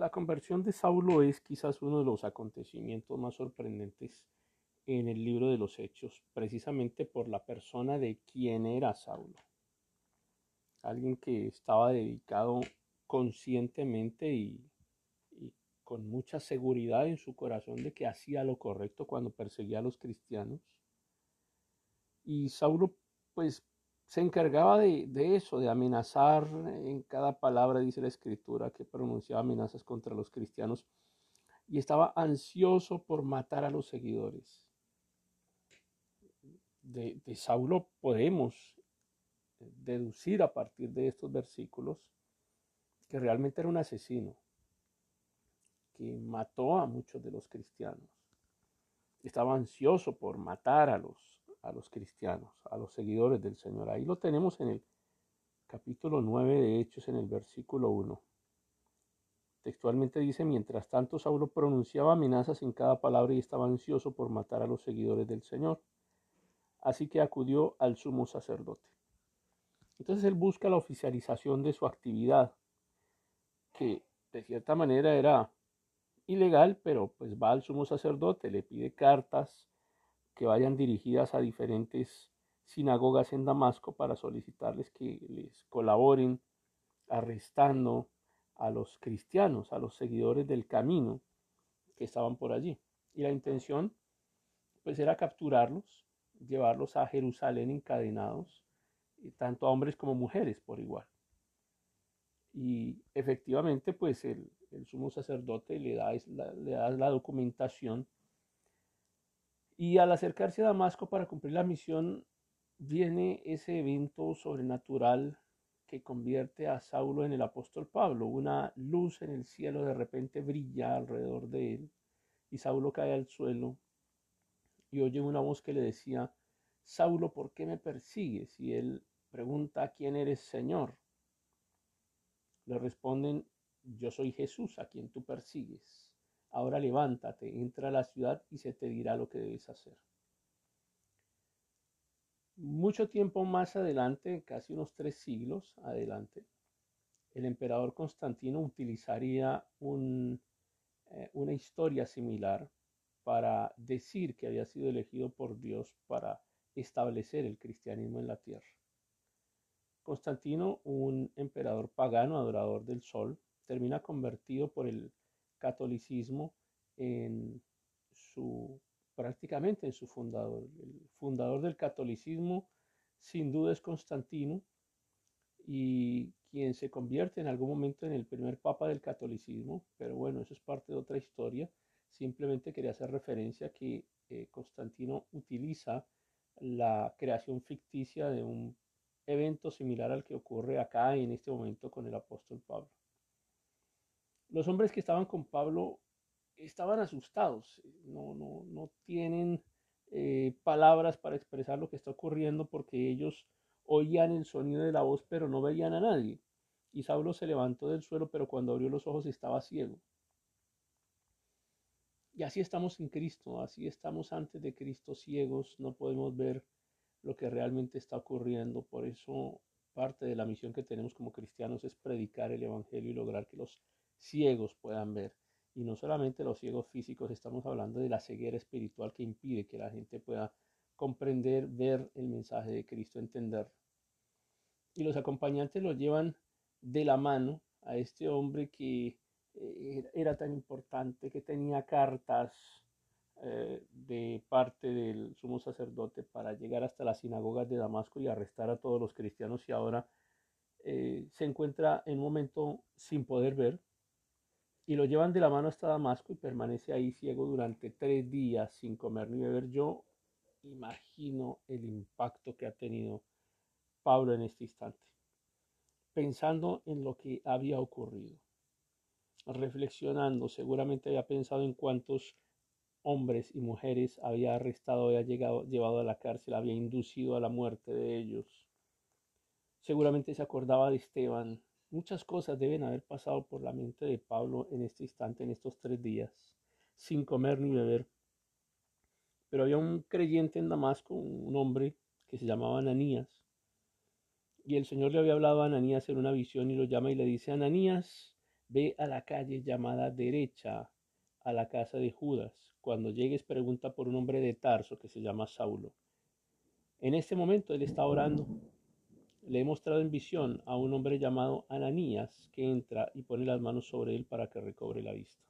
La conversión de Saulo es quizás uno de los acontecimientos más sorprendentes en el libro de los Hechos, precisamente por la persona de quien era Saulo. Alguien que estaba dedicado conscientemente y, y, con mucha seguridad en su corazón de que hacía lo correcto cuando perseguía a los cristianos. Y Saulo pues se encargaba de, eso, de amenazar en cada palabra, dice la escritura, que pronunciaba amenazas contra los cristianos y estaba ansioso por matar a los seguidores. De, de Saulo podemos deducir a partir de estos versículos que realmente era un asesino, que mató a muchos de los cristianos. Estaba ansioso por matar a los los cristianos, a los seguidores del Señor. Ahí lo tenemos en el capítulo 9 de Hechos, en el versículo 1. Textualmente dice, mientras tanto Saulo pronunciaba amenazas en cada palabra y estaba ansioso por matar a los seguidores del Señor. Así que acudió al sumo sacerdote. Entonces él busca la oficialización de su actividad, que de cierta manera era ilegal, pero pues va al sumo sacerdote, le pide cartas, que vayan dirigidas a diferentes sinagogas en Damasco para solicitarles que les colaboren arrestando a los cristianos, a los seguidores del camino que estaban por allí. Y la intención pues era capturarlos, llevarlos a Jerusalén encadenados, tanto a hombres como mujeres por igual. Y efectivamente pues el, el sumo sacerdote le da, le da la documentación y al acercarse a Damasco para cumplir la misión, viene ese evento sobrenatural que convierte a Saulo en el apóstol Pablo. Una luz en el cielo de repente brilla alrededor de él y Saulo cae al suelo y oye una voz que le decía, Saulo, ¿por qué me persigues? Y él pregunta, ¿quién eres, Señor? Le responden, yo soy Jesús a quien tú persigues. Ahora levántate, entra a la ciudad y se te dirá lo que debes hacer. Mucho tiempo más adelante, casi unos tres siglos adelante, el emperador Constantino utilizaría eh, una historia similar para decir que había sido elegido por Dios para establecer el cristianismo en la tierra. Constantino, un emperador pagano, adorador del sol, termina convertido por el catolicismo en su prácticamente en su fundador. El fundador del catolicismo sin duda es Constantino y quien se convierte en algún momento en el primer papa del catolicismo, pero bueno, eso es parte de otra historia. Simplemente quería hacer referencia a que eh, Constantino utiliza la creación ficticia de un evento similar al que ocurre acá en este momento con el apóstol Pablo. Los hombres que estaban con Pablo estaban asustados, no, no, no tienen eh, palabras para expresar lo que está ocurriendo porque ellos oían el sonido de la voz pero no veían a nadie. Y Saulo se levantó del suelo pero cuando abrió los ojos estaba ciego. Y así estamos en Cristo, así estamos antes de Cristo ciegos, no podemos ver lo que realmente está ocurriendo. Por eso parte de la misión que tenemos como cristianos es predicar el Evangelio y lograr que los ciegos puedan ver. Y no solamente los ciegos físicos, estamos hablando de la ceguera espiritual que impide que la gente pueda comprender, ver el mensaje de Cristo, entender. Y los acompañantes lo llevan de la mano a este hombre que eh, era tan importante, que tenía cartas eh, de parte del sumo sacerdote para llegar hasta las sinagogas de Damasco y arrestar a todos los cristianos y ahora eh, se encuentra en un momento sin poder ver, y lo llevan de la mano hasta Damasco y permanece ahí ciego durante tres días sin comer ni beber. Yo imagino el impacto que ha tenido Pablo en este instante, pensando en lo que había ocurrido, reflexionando, seguramente había pensado en cuántos hombres y mujeres había arrestado, había llegado, llevado a la cárcel, había inducido a la muerte de ellos. Seguramente se acordaba de Esteban, Muchas cosas deben haber pasado por la mente de Pablo en este instante, en estos tres días, sin comer ni beber. Pero había un creyente en Damasco, un hombre que se llamaba Ananías, y el Señor le había hablado a Ananías en una visión y lo llama y le dice, Ananías, ve a la calle llamada derecha a la casa de Judas. Cuando llegues pregunta por un hombre de Tarso que se llama Saulo. En este momento él está orando. Le he mostrado en visión a un hombre llamado Ananías que entra y pone las manos sobre él para que recobre la vista.